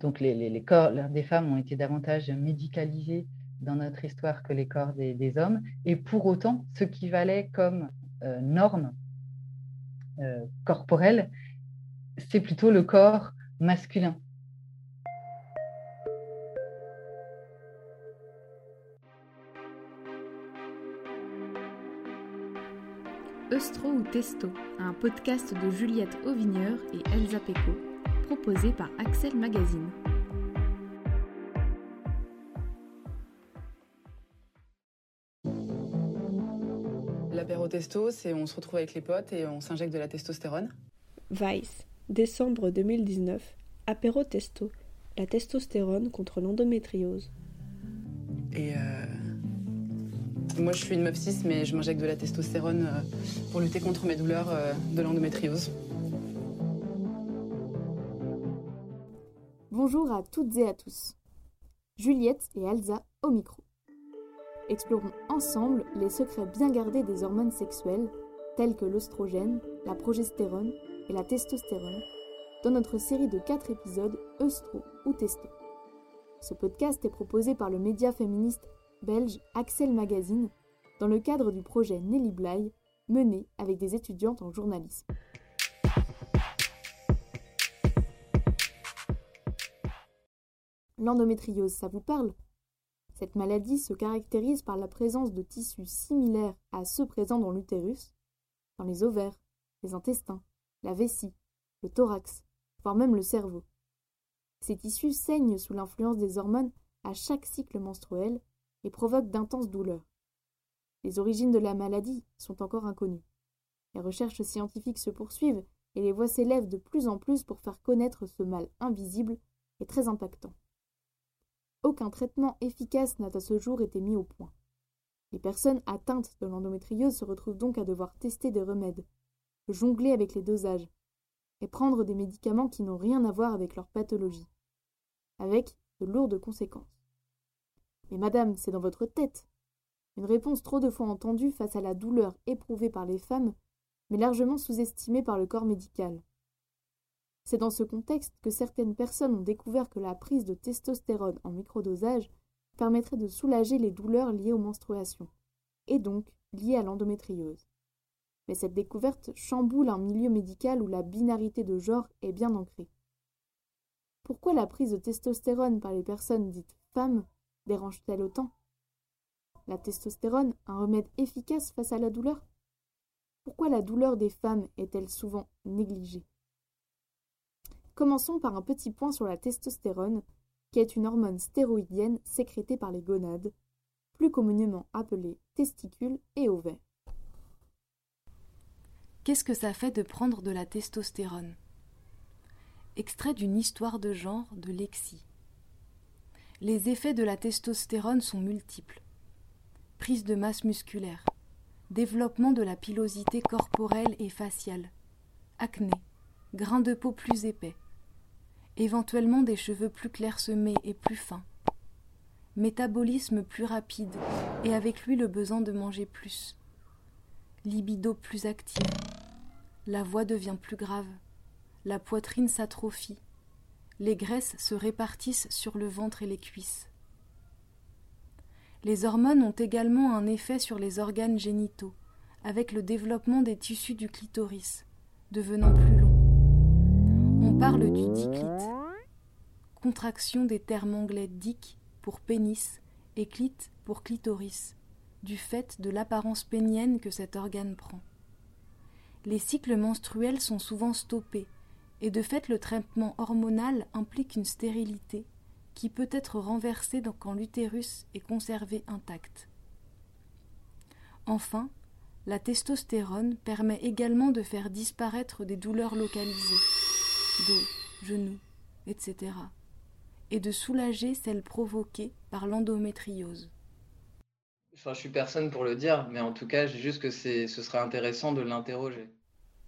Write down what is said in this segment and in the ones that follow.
donc les, corps des femmes ont été davantage médicalisés dans notre histoire que les corps des, hommes. Et pour autant, ce qui valait comme euh, norme euh, corporelle, c'est plutôt le corps masculin. Eustro ou Testo, un podcast de Juliette Auvigneur et Elsa Pecot, proposé par Axel Magazine. L'apéro testo, c'est on se retrouve avec les potes et on s'injecte de la testostérone. Vice, décembre 2019, apéro testo, la testostérone contre l'endométriose. Et euh, moi je suis une meuf cis mais je m'injecte de la testostérone euh, pour lutter contre mes douleurs euh, de l'endométriose. Bonjour à toutes et à tous. Juliette et Elsa au micro. Explorons ensemble les secrets bien gardés des hormones sexuelles, telles que l'oestrogène, la progestérone et la testostérone, dans notre série de 4 épisodes Eustro ou Testo. Ce podcast est proposé par le média féministe belge Axel Magazine dans le cadre du projet Nelly Bly mené avec des étudiantes en journalisme. L'endométriose, ça vous parle? Cette maladie se caractérise par la présence de tissus similaires à ceux présents dans l'utérus, dans les ovaires, les intestins, la vessie, le thorax, voire même le cerveau. Ces tissus saignent sous l'influence des hormones à chaque cycle menstruel et provoquent d'intenses douleurs. Les origines de la maladie sont encore inconnues. Les recherches scientifiques se poursuivent et les voix s'élèvent de plus en plus pour faire connaître ce mal invisible et très impactant. Aucun traitement efficace n'a à ce jour été mis au point. Les personnes atteintes de l'endométriose se retrouvent donc à devoir tester des remèdes, jongler avec les dosages, et prendre des médicaments qui n'ont rien à voir avec leur pathologie, avec de lourdes conséquences. Mais madame, c'est dans votre tête. Une réponse trop de fois entendue face à la douleur éprouvée par les femmes, mais largement sous-estimée par le corps médical. C'est dans ce contexte que certaines personnes ont découvert que la prise de testostérone en microdosage permettrait de soulager les douleurs liées aux menstruations, et donc liées à l'endométriose. Mais cette découverte chamboule un milieu médical où la binarité de genre est bien ancrée. Pourquoi la prise de testostérone par les personnes dites femmes dérange-t-elle autant? La testostérone, un remède efficace face à la douleur? Pourquoi la douleur des femmes est-elle souvent négligée? Commençons par un petit point sur la testostérone, qui est une hormone stéroïdienne sécrétée par les gonades, plus communément appelée testicules et ovaires. Qu'est-ce que ça fait de prendre de la testostérone? Extrait d'une histoire de genre de Lexi. Les effets de la testostérone sont multiples. Prise de masse musculaire, développement de la pilosité corporelle et faciale, acné, grains de peau plus épais, éventuellement des cheveux plus clairsemés et plus fins. Métabolisme plus rapide et avec lui le besoin de manger plus. Libido plus active. La voix devient plus grave. La poitrine s'atrophie. Les graisses se répartissent sur le ventre et les cuisses. Les hormones ont également un effet sur les organes génitaux, avec le développement des tissus du clitoris, devenant plus longs on parle du diclite, contraction des termes anglais dic pour pénis et clit pour clitoris, du fait de l'apparence pénienne que cet organe prend. Les cycles menstruels sont souvent stoppés, et de fait le traitement hormonal implique une stérilité qui peut être renversée quand l'utérus est conservé intact. Enfin, la testostérone permet également de faire disparaître des douleurs localisées dos, genoux, etc., et de soulager celles provoquées par l'endométriose. Enfin, je suis personne pour le dire, mais en tout cas, j'ai juste que ce serait intéressant de l'interroger.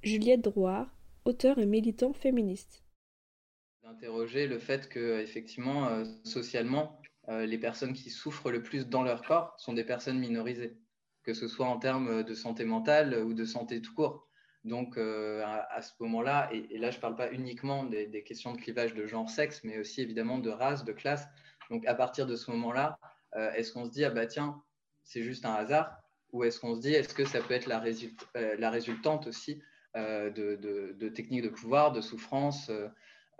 Juliette Drouard, auteur et militant féministe. D'interroger le fait que, effectivement, euh, socialement, euh, les personnes qui souffrent le plus dans leur corps sont des personnes minorisées, que ce soit en termes de santé mentale ou de santé tout court. Donc, à, ce moment-là, et, là, je ne parle pas uniquement des, questions de clivage de genre-sexe, mais aussi évidemment de race, de classe. Donc, à partir de ce moment-là, est-ce qu'on se dit, ah bah tiens, c'est juste un hasard? Ou est-ce qu'on se dit, est-ce que ça peut être la, résultante aussi de, techniques de pouvoir, de souffrance,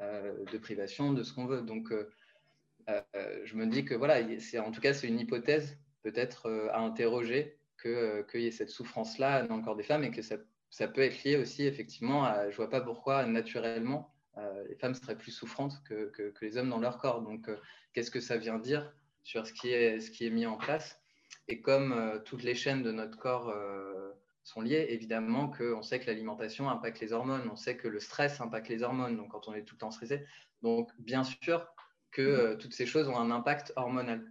de privation, de ce qu'on veut? Donc, je me dis que voilà, en tout cas, c'est une hypothèse peut-être à interroger qu'il y ait cette souffrance-là dans le corps des femmes et que ça ça peut être lié aussi effectivement à, je vois pas pourquoi naturellement euh, les femmes seraient plus souffrantes que, les hommes dans leur corps. Donc, euh, qu'est-ce que ça vient dire sur ce qui est, ce qui est mis en place? Et comme euh, toutes les chaînes de notre corps sont liées, évidemment qu'on sait que l'alimentation impacte les hormones, on sait que le stress impacte les hormones, donc quand on est tout le temps stressé. Donc, bien sûr que toutes ces choses ont un impact hormonal.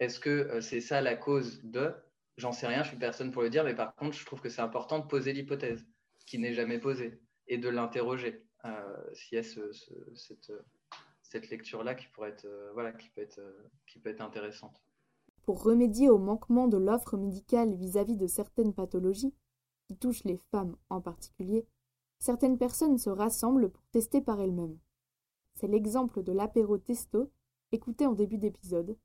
Est-ce que c'est ça la cause de J'en sais rien, je suis personne pour le dire, mais par contre, je trouve que c'est important de poser l'hypothèse qui n'est jamais posée et de l'interroger euh, s'il y a cette, lecture-là qui pourrait être, euh, voilà, qui peut être, euh, qui peut être intéressante. Pour remédier au manquement de l'offre médicale vis-à-vis de certaines pathologies, qui touchent les femmes en particulier, certaines personnes se rassemblent pour tester par elles-mêmes. C'est l'exemple de l'apéro testo, écouté en début d'épisode,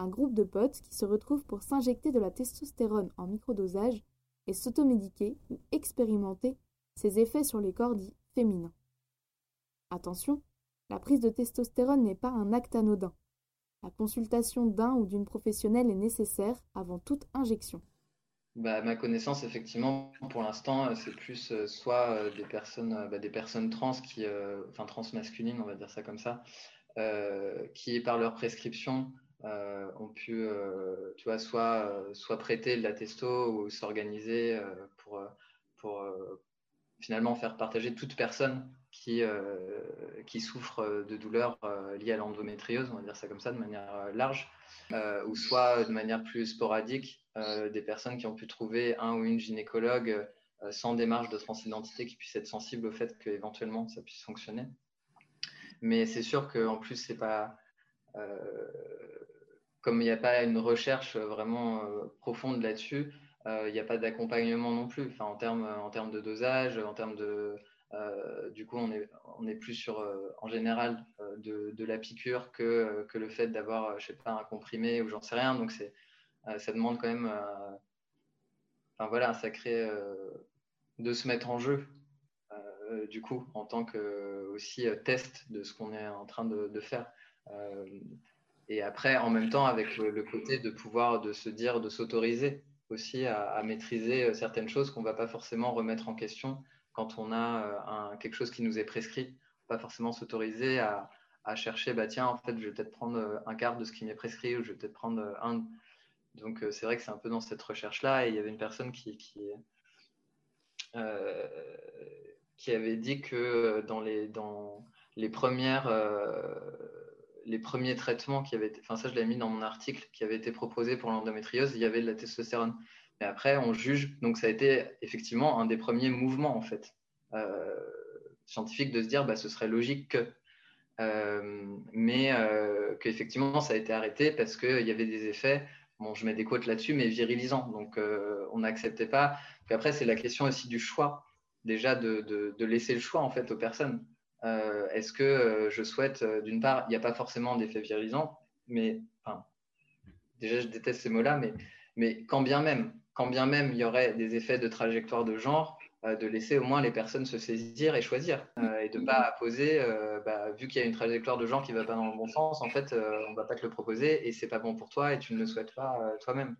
un groupe de potes qui se retrouvent pour s'injecter de la testostérone en microdosage et s'automédiquer ou expérimenter ses effets sur les corps dits féminins. Attention, la prise de testostérone n'est pas un acte anodin. La consultation d'un ou d'une professionnelle est nécessaire avant toute injection. Bah, ma connaissance, effectivement, pour l'instant, c'est plus euh, soit euh, des personnes, euh, bah, des personnes trans qui, enfin trans masculines, on va dire ça comme ça, qui par leur prescription euh, ont pu euh, tu vois, soit, euh, soit prêter de la testo ou s'organiser pour, pour finalement faire partager toute personne qui, qui souffre de douleurs liées à l'endométriose, on va dire ça comme ça, de manière large, ou soit de manière plus sporadique, des personnes qui ont pu trouver un ou une gynécologue sans démarche de transidentité qui puisse être sensible au fait qu'éventuellement ça puisse fonctionner. Mais c'est sûr qu'en plus, c'est pas comme il n'y a pas une recherche vraiment euh, profonde là-dessus, euh, il n'y a pas d'accompagnement non plus. En termes en termes de dosage, en termes de euh, du coup, on est, plus sur, en général, de, la piqûre que, que le fait d'avoir, je sais pas, un comprimé ou j'en sais rien. Donc, c'est, ça demande quand même, enfin voilà, un sacré de se mettre en jeu, du coup, en tant que aussi test de ce qu'on est en train de faire. Et après, en même temps, avec le, côté de pouvoir de se dire, de s'autoriser aussi à, maîtriser euh, certaines choses qu'on ne va pas forcément remettre en question quand on a euh, quelque chose qui nous est prescrit. Pas forcément s'autoriser à, chercher, bah tiens, en fait, je vais peut-être prendre euh, un quart de ce qui m'est prescrit ou je vais peut-être prendre un. Donc, c'est vrai que c'est un peu dans cette recherche-là. Et il y avait une personne qui, qui, qui avait dit que dans les, dans les premières les premiers traitements qui avaient été, enfin ça je l'ai mis dans mon article, qui avait été proposé pour l'endométriose, il y avait de la testostérone. Mais après, on juge, donc ça a été effectivement un des premiers mouvements en fait euh, scientifiques de se dire, bah, ce serait logique que, euh, mais euh, qu'effectivement ça a été arrêté parce qu'il y avait des effets. Bon, je mets des quotes là-dessus, mais virilisants. Donc, on n'acceptait pas. Puis après, c'est la question aussi du choix. Déjà, de, de, laisser le choix en fait aux personnes. Euh, est-ce que euh, je souhaite, euh, d'une part, il n'y a pas forcément d'effet virilisant, mais enfin, déjà je déteste ces mots-là, mais, mais quand bien même, quand bien même il y aurait des effets de trajectoire de genre, de laisser au moins les personnes se saisir et choisir et de ne pas poser, bah, vu qu'il y a une trajectoire de genre qui ne va pas dans le bon sens, en fait, on ne va pas te le proposer et c'est pas bon pour toi et tu ne le souhaites pas toi-même.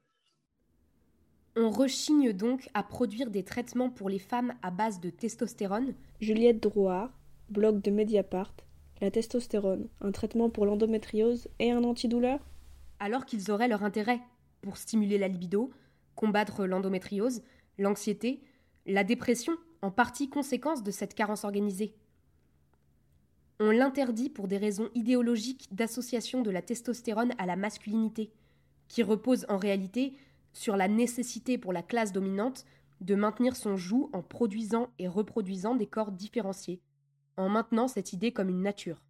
On rechigne donc à produire des traitements pour les femmes à base de testostérone. Juliette Drouard, blog de Mediapart, la testostérone, un traitement pour l'endométriose et un antidouleur? Alors qu'ils auraient leur intérêt pour stimuler la libido, combattre l'endométriose, l'anxiété, la dépression, en partie conséquence de cette carence organisée. On l'interdit pour des raisons idéologiques d'association de la testostérone à la masculinité, qui repose en réalité sur la nécessité pour la classe dominante de maintenir son joug en produisant et reproduisant des corps différenciés, en maintenant cette idée comme une nature.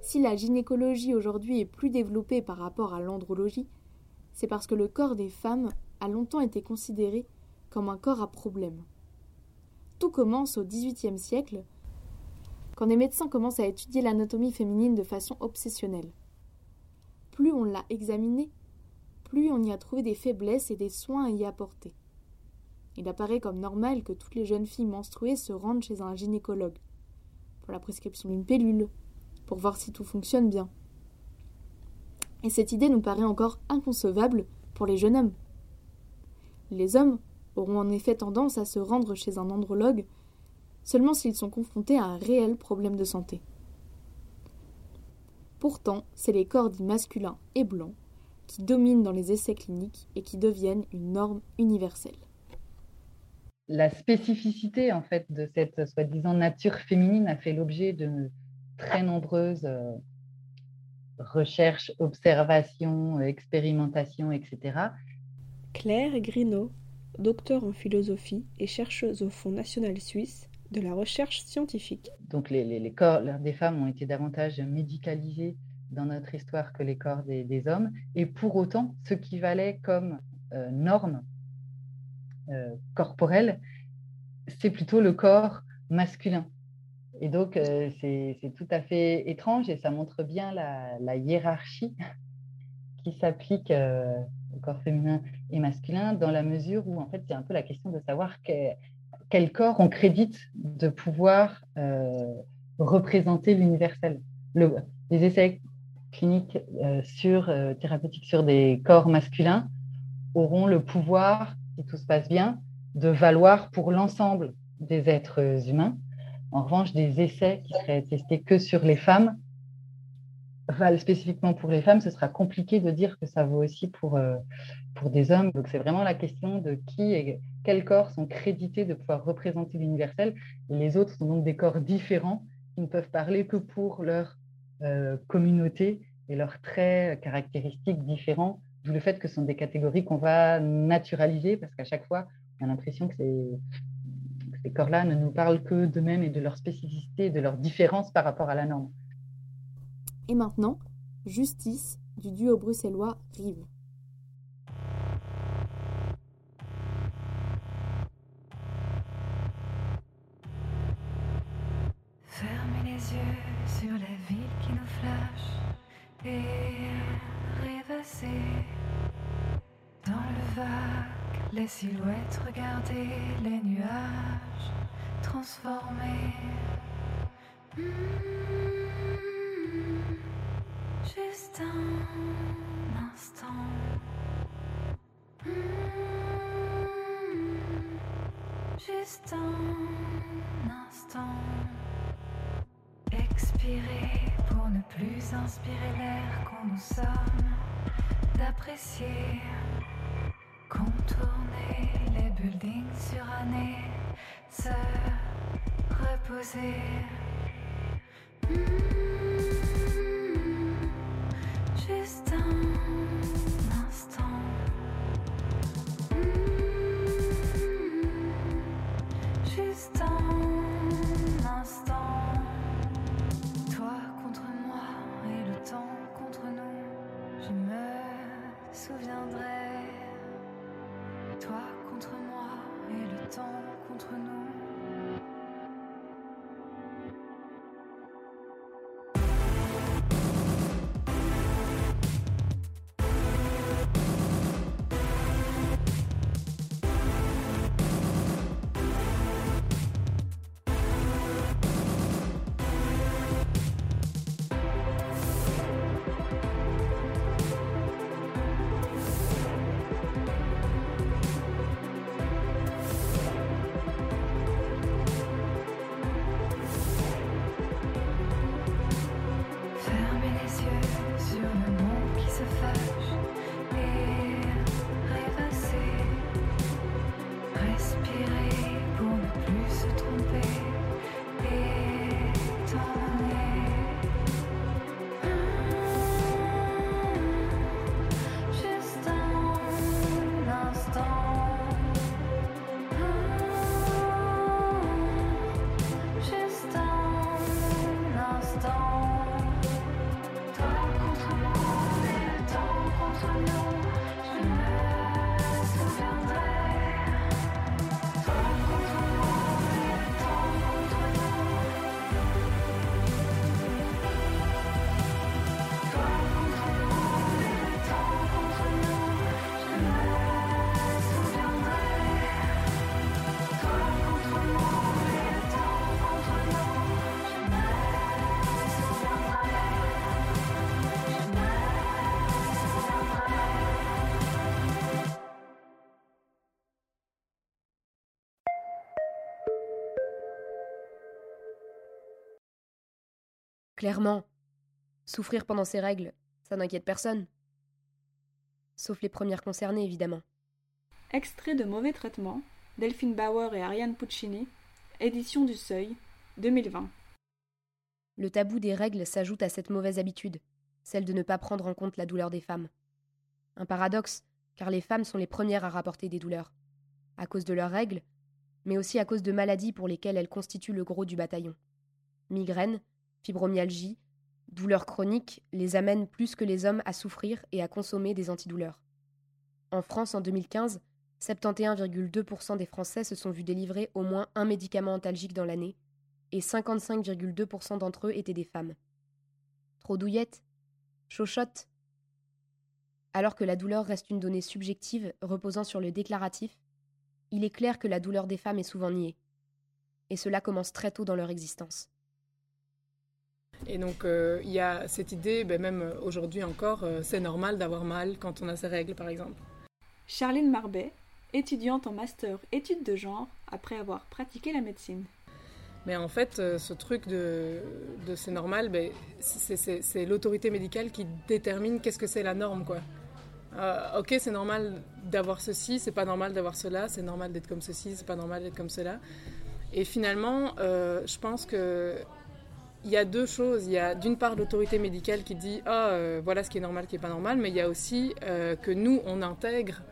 Si la gynécologie aujourd'hui est plus développée par rapport à l'andrologie, c'est parce que le corps des femmes a longtemps été considéré comme un corps à problème. Tout commence au XVIIIe siècle, quand des médecins commencent à étudier l'anatomie féminine de façon obsessionnelle. Plus on l'a examinée, plus on y a trouvé des faiblesses et des soins à y apporter. Il apparaît comme normal que toutes les jeunes filles menstruées se rendent chez un gynécologue, pour la prescription d'une pilule, pour voir si tout fonctionne bien. Et cette idée nous paraît encore inconcevable pour les jeunes hommes. Les hommes auront en effet tendance à se rendre chez un andrologue seulement s'ils sont confrontés à un réel problème de santé. Pourtant, c'est les corps dits masculins et blancs qui dominent dans les essais cliniques et qui deviennent une norme universelle. La spécificité en fait de cette soi-disant nature féminine a fait l'objet de très nombreuses euh, recherches, observations, expérimentations, etc. Claire Grino, docteur en philosophie et chercheuse au Fonds national suisse de la recherche scientifique. Donc les, corps des femmes ont été davantage médicalisés dans notre histoire que les corps des, hommes, et pour autant, ce qui valait comme euh, norme euh, corporelle, c'est plutôt le corps masculin. Et donc, euh, c'est tout à fait étrange et ça montre bien la, hiérarchie qui s'applique au corps féminin et masculin dans la mesure où, en fait, c'est un peu la question de savoir quel corps on crédite de pouvoir représenter l'universel. Le, les essais cliniques euh, sur, euh, thérapeutiques sur des corps masculins auront le pouvoir, si tout se passe bien, de valoir pour l'ensemble des êtres humains. En revanche, des essais qui seraient testés que sur les femmes valent spécifiquement pour les femmes, ce sera compliqué de dire que ça vaut aussi pour, euh, pour des hommes. Donc c'est vraiment la question de qui et quels corps sont crédités de pouvoir représenter l'universel. Les autres sont donc des corps différents qui ne peuvent parler que pour leur euh, communautés et leurs traits caractéristiques différents, d'où le fait que ce sont des catégories qu'on va naturaliser parce qu'à chaque fois, on a l'impression que, ces corps-là ne nous parlent que d'eux-mêmes et de leur spécificité de leur différence par rapport à la norme. Et maintenant, Justice du duo bruxellois Rive. Silhouettes, regarder les nuages transformés. Hmm, juste un instant. Hmm, juste un instant. Expirer pour ne plus inspirer l'air qu'on nous sommes, d'apprécier, contourner les buildings surannés, se reposer. Hmm, juste un instant. Hmm, juste un instant. Toi contre moi et le temps contre nous, je me souviendrai. Contre nous. Clairement, souffrir pendant ses règles, ça n'inquiète personne. Sauf les premières concernées, évidemment. Extrait de Mauvais traitement, Delphine Bauer et Ariane Puccini, édition du Seuil, 2020. Le tabou des règles s'ajoute à cette mauvaise habitude, celle de ne pas prendre en compte la douleur des femmes. Un paradoxe, car les femmes sont les premières à rapporter des douleurs, à cause de leurs règles, mais aussi à cause de maladies pour lesquelles elles constituent le gros du bataillon. Migraines, fibromyalgie, douleurs chroniques les amènent plus que les hommes à souffrir et à consommer des antidouleurs. En France, en 2015, 71,2% des Français se sont vus délivrer au moins un médicament antalgique dans l'année, et 55,2% d'entre eux étaient des femmes. Trop douillette? Chochotte? Alors que la douleur reste une donnée subjective reposant sur le déclaratif, il est clair que la douleur des femmes est souvent niée. Et cela commence très tôt dans leur existence. Et donc euh, il y a cette idée, ben, même aujourd'hui encore, euh, c'est normal d'avoir mal quand on a ses règles par exemple. Charline Marbet, étudiante en master études de genre après avoir pratiqué la médecine. Mais en fait, euh, ce truc de, de c'est normal, ben, c'est l'autorité médicale qui détermine qu'est-ce que c'est la norme, quoi. Euh, ok, c'est normal d'avoir ceci, c'est pas normal d'avoir cela, c'est normal d'être comme ceci, c'est pas normal d'être comme cela. Et finalement, euh, je pense que il y a deux choses. Il y a d'une part l'autorité médicale qui dit ah voilà ce qui est normal, ce qui est pas normal, mais il y a aussi que nous on intègre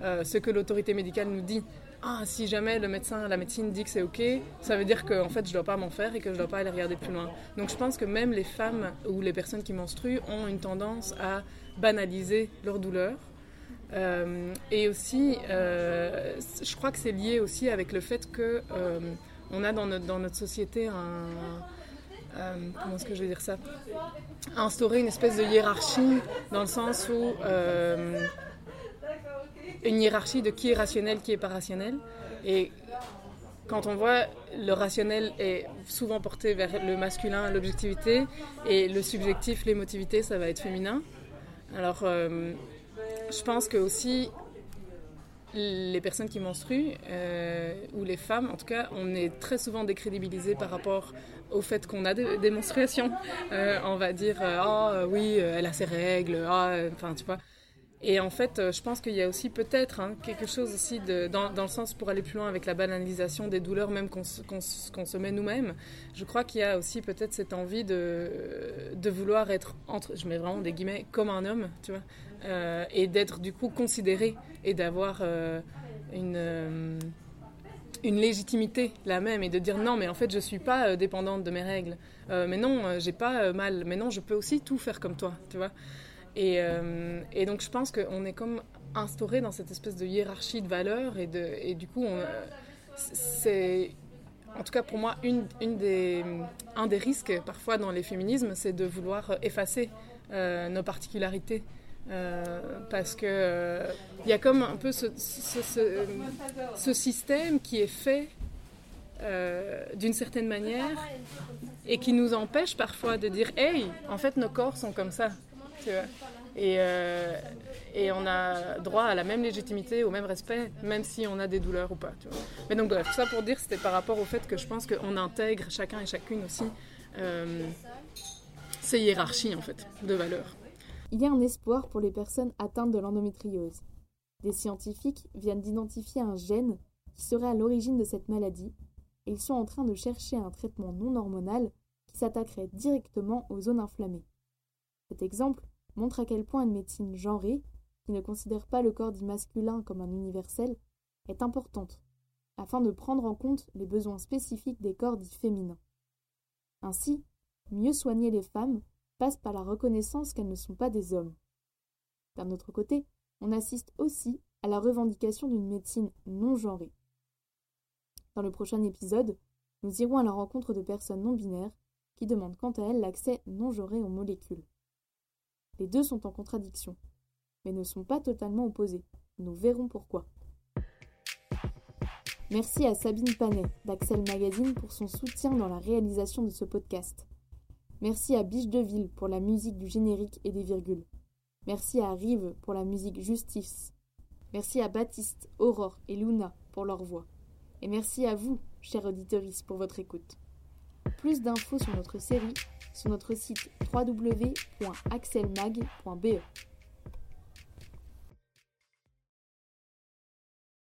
ce que l'autorité médicale nous dit ah, si jamais le médecin, la médecine dit que c'est ok, ça veut dire qu'en en fait je dois pas m'en faire et que je dois pas aller regarder plus loin. Donc je pense que même les femmes ou les personnes qui menstruent ont une tendance à banaliser leur douleur. Euh, et aussi, euh, je crois que c'est lié aussi avec le fait que euh, on a dans notre, dans notre société un, comment est-ce que je vais dire ça? Instaurer une espèce de hiérarchie dans le sens où une hiérarchie de qui est rationnel, qui est pas rationnel. Et quand on voit le rationnel est souvent porté vers le masculin, l'objectivité, et le subjectif, l'émotivité, ça va être féminin. Alors, euh, je pense que aussi les personnes qui menstruent, euh, ou les femmes en tout cas, on est très souvent décrédibilisé par rapport au fait qu'on a des, menstruations. Euh, on va dire, ah oh, oui, elle a ses règles, ah, enfin, tu vois. Et en fait, euh, je pense qu'il y a aussi peut-être hein, quelque chose aussi dans, dans, le sens pour aller plus loin avec la banalisation des douleurs même qu'on se met nous-mêmes. Je crois qu'il y a aussi peut-être cette envie de, de vouloir être, entre, je mets vraiment des guillemets, comme un homme, tu vois, euh, et d'être du coup considéré et d'avoir euh, une, une légitimité la même et de dire non, mais en fait, je suis pas dépendante de mes règles. mais non, j'ai pas mal. Mais non, je peux aussi tout faire comme toi, tu vois. Euh, et, donc je pense qu'on est comme instauré dans cette espèce de hiérarchie de valeurs et, et du coup c'est en tout cas pour moi une, une, des, un des risques parfois dans les féminismes c'est de vouloir effacer euh, nos particularités. Euh, parce que il y a comme un peu ce, ce, système qui est fait d'une certaine manière et qui nous empêche parfois de dire hey en fait nos corps sont comme ça et, euh, et on a droit à la même légitimité, au même respect, même si on a des douleurs ou pas. Mais donc bref, tout ça pour dire, c'était par rapport au fait que je pense qu'on intègre chacun et chacune aussi euh, ces hiérarchies en fait de valeurs. Il y a un espoir pour les personnes atteintes de l'endométriose. Des scientifiques viennent d'identifier un gène qui serait à l'origine de cette maladie et ils sont en train de chercher un traitement non hormonal qui s'attaquerait directement aux zones inflammées. Cet exemple montre à quel point une médecine genrée, qui ne considère pas le corps dit masculin comme un universel, est importante, afin de prendre en compte les besoins spécifiques des corps dits féminins. Ainsi, mieux soigner les femmes passe par la reconnaissance qu'elles ne sont pas des hommes. D'un autre côté, on assiste aussi à la revendication d'une médecine non genrée. Dans le prochain épisode, nous irons à la rencontre de personnes non binaires qui demandent quant à elles l'accès non genré aux molécules. Les deux sont en contradiction, mais ne sont pas totalement opposés. Nous verrons pourquoi. Merci à Sabine Panet d'Axel Magazine pour son soutien dans la réalisation de ce podcast. Merci à Biche Deville pour la musique du générique et des virgules. Merci à Rive pour la musique Justice. Merci à Baptiste, Aurore et Luna pour leur voix. Et merci à vous, chers auditeurs, pour votre écoute. Plus d'infos sur notre série sur notre site www.axelmag.be.